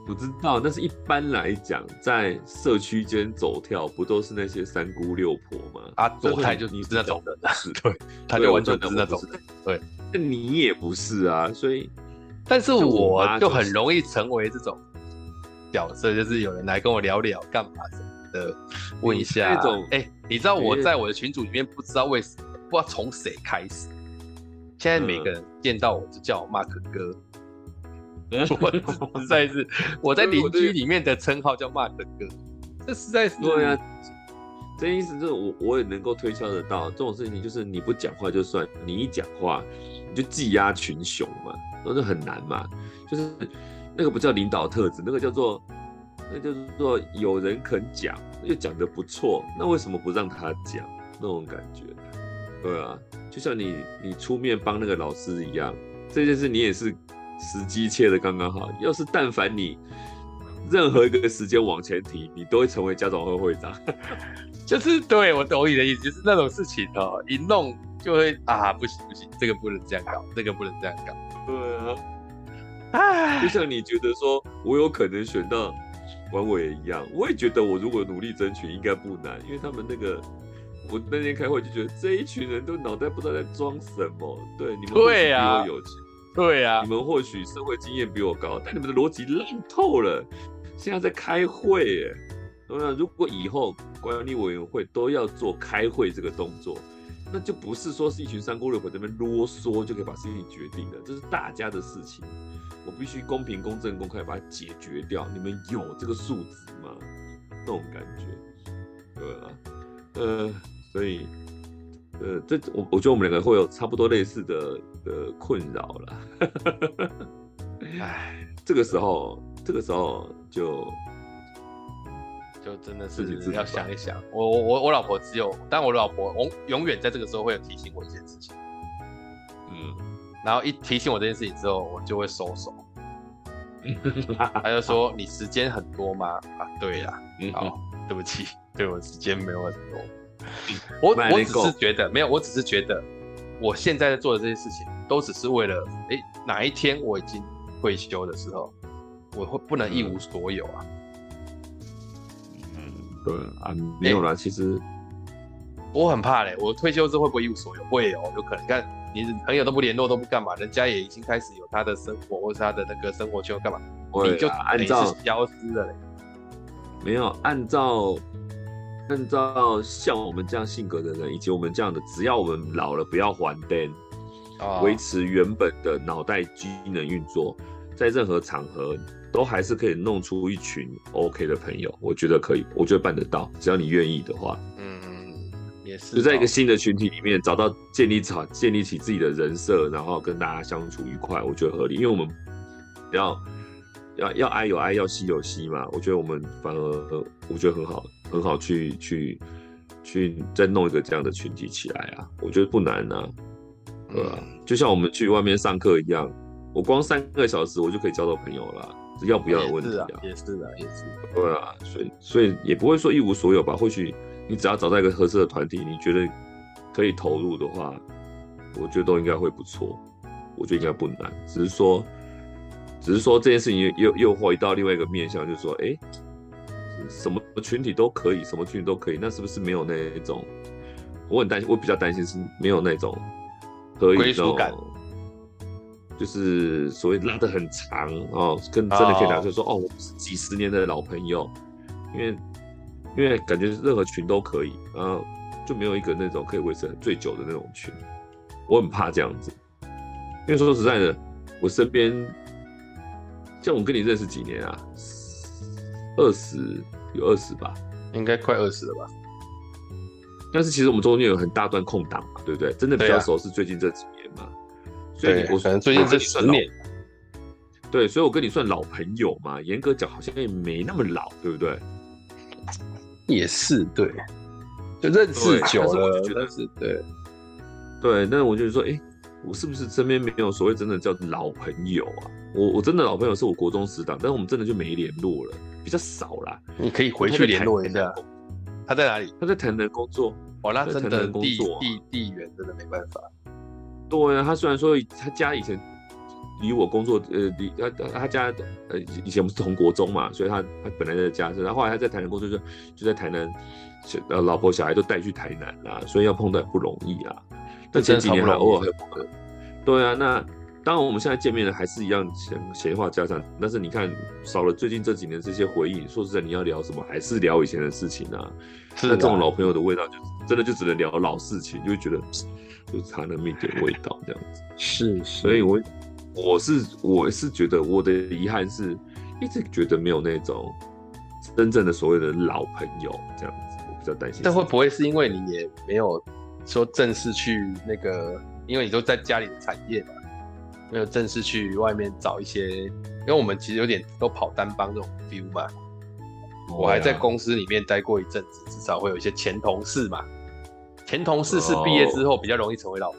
B: 不知道，但是一般来讲，在社区间走跳，不都是那些三姑六婆吗？
A: 啊，我太就你是那种人，是，对，她就完全不是那种人，对。
B: 那你也不是啊，所以，
A: 但是我就很容易成为这种角色，就是有人来跟我聊聊干嘛什么的，问一下。哎，你知道我在我的群组里面不知道为什么。不知道从谁开始，现在每个人见到我就叫我 Mark 哥，我实在是 我在邻居里面的称号叫 Mark 哥，这实在是
B: 对啊。这意思就是我我也能够推敲得到，这种事情就是你不讲话就算，你一讲话你就技压群雄嘛，那就很难嘛。就是那个不叫领导特质，那个叫做那就是说有人肯讲又讲得不错，那为什么不让他讲那种感觉？对啊，就像你你出面帮那个老师一样，这件事你也是时机切的刚刚好。要是但凡你任何一个时间往前提，你都会成为家长会会长。
A: 就是对我懂你的意思，就是那种事情哦，一弄就会啊，不行不行，这个不能这样搞，那个不能这样搞。
B: 对啊，唉，就像你觉得说我有可能选到管委也一样，我也觉得我如果努力争取应该不难，因为他们那个。我那天开会就觉得这一群人都脑袋不知道在装什么。对，你们或许比我有钱，
A: 对呀、啊，
B: 你们或许社会经验比我高，但你们的逻辑烂透了。现在在开会耶，那如果以后管理委员会都要做开会这个动作，那就不是说是一群三姑六婆在那边啰嗦就可以把事情决定的，这是大家的事情，我必须公平、公正、公开把它解决掉。你们有这个素质吗？那种感觉，对啊，呃。所以，呃，这我我觉得我们两个会有差不多类似的的困扰了。哎，这个时候，这个时候就
A: 就真的是要想一想。我我我我老婆只有，但我老婆永永远在这个时候会有提醒我一件事情。嗯，然后一提醒我这件事情之后，我就会收手。他就说：“你时间很多吗？”啊，对呀。好，对不起，对我时间没有很多。我我只是觉得没有，我只是觉得我现在在做的这些事情，都只是为了，哎、欸，哪一天我已经退休的时候，我会不能一无所有啊。
B: 嗯，对啊，没有啦，欸、其实
A: 我很怕嘞，我退休之后会不会一无所有？会哦，有可能。你看，你朋友都不联络，都不干嘛，人家也已经开始有他的生活，或是他的那个生活圈干嘛？你就按照消失了嘞。
B: 没有按照按照像我们这样性格的人，以及我们这样的，只要我们老了不要还灯，维持原本的脑袋机能运作，在任何场合都还是可以弄出一群 OK 的朋友。我觉得可以，我觉得办得到，只要你愿意的话。
A: 嗯，也是。
B: 就在一个新的群体里面找到建立起建立起自己的人设，然后跟大家相处愉快，我觉得合理。因为我们要。要要爱有爱，要惜有惜嘛。我觉得我们反而我觉得很好，很好去去去再弄一个这样的群体起来啊。我觉得不难啊，对吧？嗯、就像我们去外面上课一样，我光三个小时我就可以交到朋友了，这要不要的问题啊。
A: 也是的，也是。
B: 对啊，所以所以也不会说一无所有吧。或许你只要找到一个合适的团体，你觉得可以投入的话，我觉得都应该会不错。我觉得应该不难，只是说。只是说这件事情又又回到另外一个面向，就是说，哎、欸，什么群体都可以，什么群体都可以，那是不是没有那种？我很担心，我比较担心是没有那种可以归属感，就是所谓拉得很长哦，跟真的可以聊，就是说，哦，我们是几十年的老朋友，因为因为感觉任何群都可以，然后就没有一个那种可以维持最久的那种群，我很怕这样子，因为说实在的，我身边。像我跟你认识几年啊？二十有二十吧，
A: 应该快二十了吧。
B: 但是其实我们中间有很大段空档嘛，对不对？真的比较熟是最近这几年嘛。所以我可能
A: 最近这十年。
B: 对，所以我跟你算老朋友嘛。严格讲，好像也没那么老，对不对？
A: 也是对，就认识久了，我觉得是
B: 对。对，那我就是说，哎。我是不是身边没有所谓真的叫老朋友啊？我我真的老朋友是我国中死党，但是我们真的就没联络了，比较少啦。
A: 你可以回去联络一下。他在哪里？
B: 他在台南工作。
A: 哦，那真的地地地缘真的没办法。
B: 对啊，他虽然说他家以前离我工作呃离他他家呃以前我们是同国中嘛，所以他他本来在家是，然后后来他在台南工作就就在台南，呃老婆小孩都带去台南啦，所以要碰到也不容易啊。但前几年还偶尔还碰到，对啊，那当然我们现在见面了，还是一样闲闲话家常。但是你看少了最近这几年这些回忆，说实在，你要聊什么，还是聊以前的事情啊。那这种老朋友的味道，就真的就只能聊老事情，就会觉得 就差那么一点味道这样子。
A: 是，
B: 所以我我是我是觉得我的遗憾是一直觉得没有那种真正的所谓的老朋友这样子，我比较担心。
A: 但会不会是因为你也没有？说正式去那个，因为你都在家里的产业嘛，没有正式去外面找一些，因为我们其实有点都跑单帮这种 feel 嘛。我还在公司里面待过一阵子，至少会有一些前同事嘛。前同事是毕业之后比较容易成为老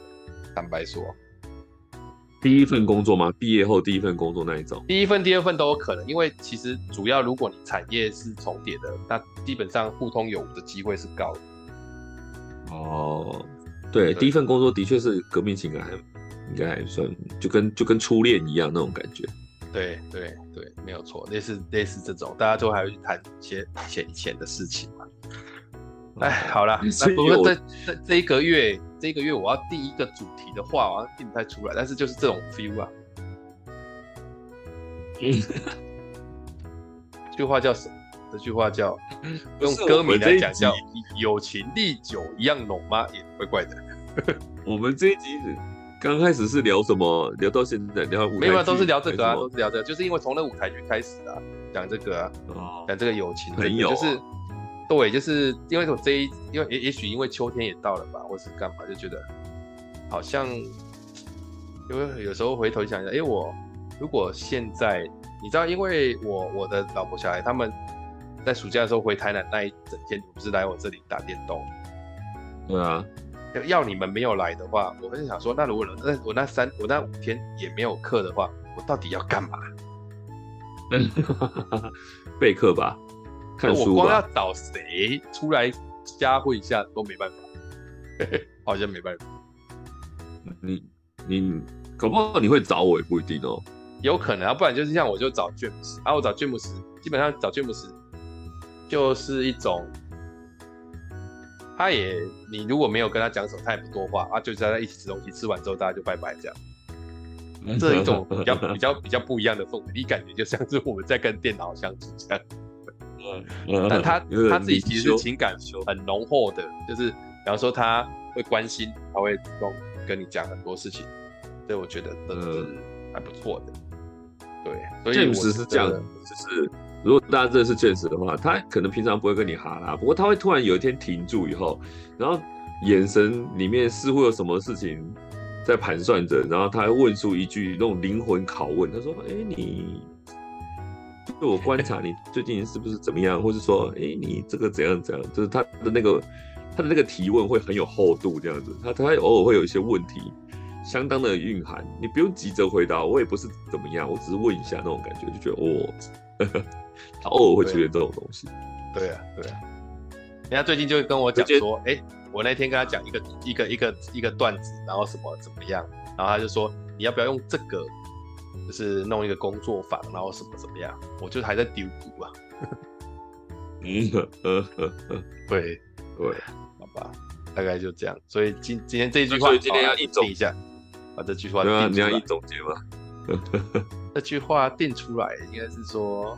A: 坦白说。
B: 第一份工作吗？毕业后第一份工作那一种？
A: 第一份、第二份都有可能，因为其实主要如果你产业是重叠的，那基本上互通有无的机会是高的。
B: 哦，对，第一份工作的确是革命情感还应该还算，就跟就跟初恋一样那种感觉。
A: 对对对，没有错，类似类似这种，大家都还会去谈一些以前以前的事情嘛。哎，好了，那不过这这这一个月，这一个月我要第一个主题的话，好像定不太出来，但是就是这种 feel 啊。嗯，这句话叫什么？这句话叫用歌名来讲叫“友情历久一样浓吗？”也怪怪的。
B: 我们这一集刚开始是聊什么？聊到现在聊舞台，
A: 没有，都是聊这个啊，都是聊这个，就是因为从那舞台剧开始啊，讲这个啊，讲、哦、这个友情朋友、啊，就是对，就是因为我这一，因为也也许因为秋天也到了吧，或是干嘛，就觉得好像，因为有时候回头想想，哎，我如果现在你知道，因为我我的老婆小孩他们。在暑假的时候回台南那一整天，你不是来我这里打电动？
B: 对啊，
A: 要你们没有来的话，我是想说，那如果那我那三我那五天也没有课的话，我到底要干嘛？
B: 备课吧，看书吧。
A: 我光要找谁出来加会一下都没办法，好像没办法。
B: 你你搞不好你会找我也不一定哦，
A: 有可能啊，不然就是像我就找詹姆斯啊，我找詹姆斯，基本上找詹姆斯。就是一种，他也，你如果没有跟他讲什么，他也不多话啊，就在那一起吃东西，吃完之后大家就拜拜这样。这一种比较 比较比较不一样的氛围，你感觉就像是我们在跟电脑相处这样。嗯，但他他自己其实情感很浓厚的，就是比方说他会关心，他会主动跟你讲很多事情，所以我觉得真的是还不错的。对，所以我是这样，
B: 就是如果大家认识确实的话，他可能平常不会跟你哈拉，不过他会突然有一天停住以后，然后眼神里面似乎有什么事情在盘算着，然后他会问出一句那种灵魂拷问，他说：“哎，你。”就我观察你最近是不是怎么样，或是说，哎、你这个怎样怎样，就是他的那个他的那个提问会很有厚度这样子，他他偶尔会有一些问题，相当的蕴含，你不用急着回答，我也不是怎么样，我只是问一下那种感觉，就觉得哦，呵 呵他偶尔会出现这种东西。
A: 对啊，对啊，人家最近就跟我讲说，哎、欸，我那天跟他讲一个一个一个一个段子，然后什么怎么样，然后他就说，你要不要用这个？就是弄一个工作坊，然后什么怎么样？我就还在丢股啊。嗯呵呵呵，对对，好吧，大概就这样。所以今今天这句话，所以今天要一总一下，把这句话定出来。
B: 你要一总结吗？
A: 这句话定出来，应该是说，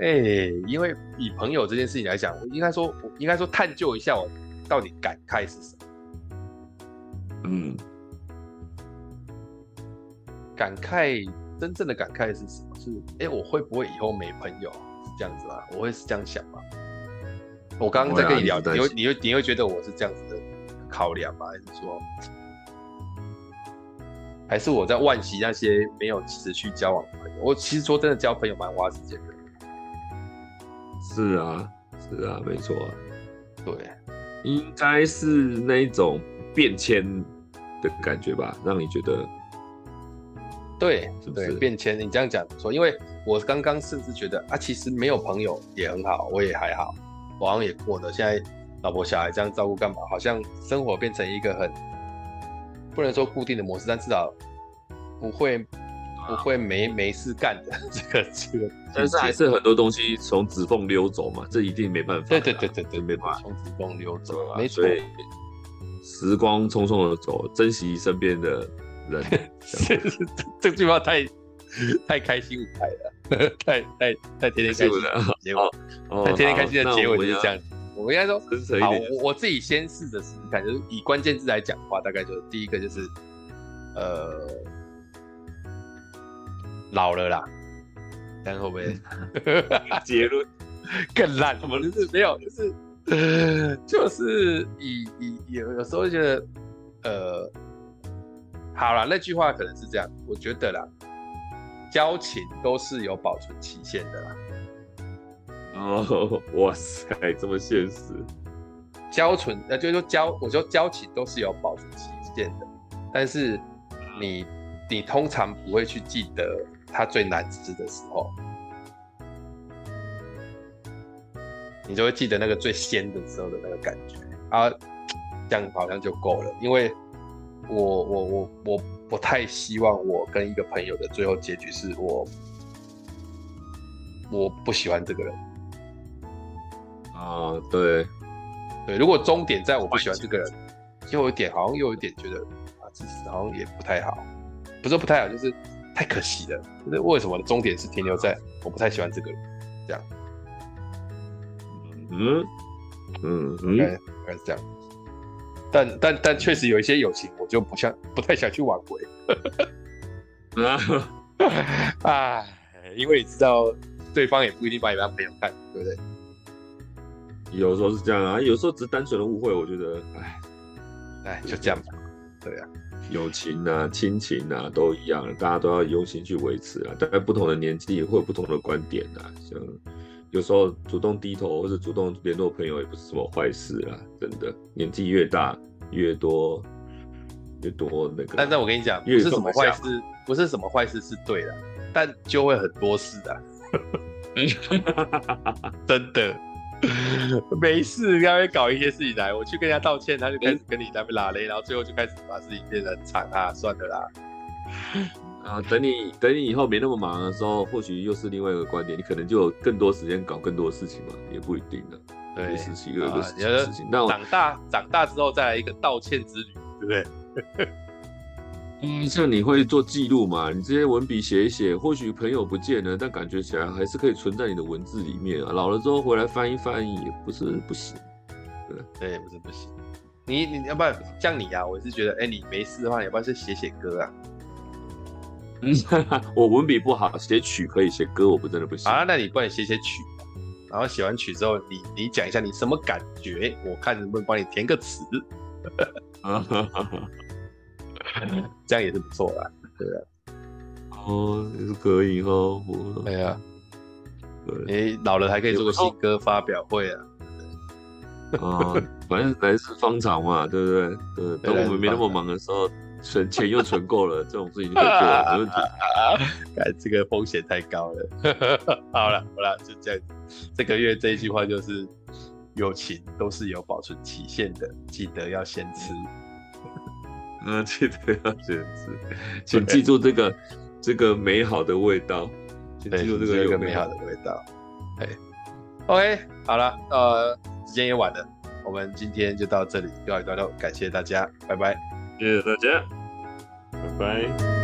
A: 哎、欸，因为以朋友这件事情来讲，我应该说，我应该说探究一下，我到底感慨是什么？嗯。感慨，真正的感慨是什么？是哎、欸，我会不会以后没朋友？是这样子吗？我会是这样想吗？我刚刚在跟你聊，你会你会你会觉得我是这样子的考量吗？还是说，还是我在惋惜那些没有持续交往的朋友？我其实说真的，交朋友蛮花时间的。
B: 是啊，是啊，没错啊。
A: 对，
B: 应该是那一种变迁的感觉吧，让你觉得。
A: 对，是不是对，变迁，你这样讲不错，因为我刚刚甚至觉得啊，其实没有朋友也很好，我也还好，我好像也过得现在老婆小孩这样照顾干嘛，好像生活变成一个很不能说固定的模式，但至少不会不会没没事干的 这个这个，
B: 但是还是很多东西从指缝溜走嘛，这一定没办法，
A: 对对对对对，没办法从指缝溜走，啊、没错，
B: 时光匆匆的走，珍惜身边的。人，
A: 这句话太太开心舞台了，太太太天天开心的。结果，太天天开心的结尾就是这样。我应该说，好，我我自己先试着试试看，就是以关键字来讲的话，大概就是第一个就是，呃，老了啦。但后会不会 结论更烂？什么就是没有，就是 就是以以有有时候觉得，呃。好了，那句话可能是这样，我觉得啦，交情都是有保存期限的啦。
B: 哦，哇塞，这么现实。
A: 交存，那就是说交，我说交情都是有保存期限的，但是你你通常不会去记得它最难吃的时候，你就会记得那个最鲜的时候的那个感觉啊，这样好像就够了，因为。我我我我不太希望我跟一个朋友的最后结局是我我不喜欢这个人
B: 啊，对
A: 对，如果终点在我不喜欢这个人，又有一点好像又有一点觉得啊，其实好像也不太好，不是不太好，就是太可惜了。就是为什么终点是停留在我不太喜欢这个人这样？
B: 嗯嗯嗯，
A: 应该是这样。但但但确实有一些友情，我就不想不太想去挽回。啊，因为你知道，对方也不一定把你当朋友看，对不对？
B: 有时候是这样啊，有时候只是单纯的误会。我觉得，哎，
A: 哎，就这样吧。对啊，
B: 友情啊、亲情啊都一样，大家都要用心去维持啊。在不同的年纪会有不同的观点啊，像。有时候主动低头或者主动联络朋友也不是什么坏事啊，真的。年纪越大，越多越多那个。
A: 但但我跟你讲，不是什么坏事，不是什么坏事是对的，但就会很多事的。真的，没事，他会搞一些事情来，我去跟人家道歉，他就开始跟你在那边拉雷，然后最后就开始把事情变得很惨啊，算了啦。
B: 啊，等你等你以后没那么忙的时候，或许又是另外一个观点，你可能就有更多时间搞更多事情嘛，也不一定的。
A: 对，
B: 十七个事情，那
A: 长大长大之后再来一个道歉之旅，对不对？
B: 嗯，像你会做记录嘛？你这些文笔写一写，或许朋友不见了，但感觉起来还是可以存在你的文字里面啊。老了之后回来翻一翻，也不是不行。
A: 对，对，不是不行。你你要不然像你啊，我是觉得，哎，你没事的话，你要不然是写写歌啊。
B: 嗯，我文笔不好，写曲可以，写歌我不真的不行。
A: 啊，那你不然写写曲，然后写完曲之后，你你讲一下你什么感觉，我看能不能帮你填个词。这样也是不错啦，对啊，
B: 哦，也是可以哦，
A: 对啊，对，老了还可以做个新歌发表会啊，
B: 哦，反正来日方长嘛，对不对？对，等我们没那么忙的时候，存钱又存够了，这种事情就可以做了，没问题。
A: 哎，这个风险太高了。好了好了，就这样，这个月这一句话就是，友情都是有保存期限的，记得要先吃。
B: 嗯，记得要坚持，请记住这个这个美好的味道，请记住这个一个美好的味道。
A: 哎，OK，好了，呃，时间也晚了，我们今天就到这里告一段落，感谢大家，拜拜，
B: 谢谢大家，拜拜。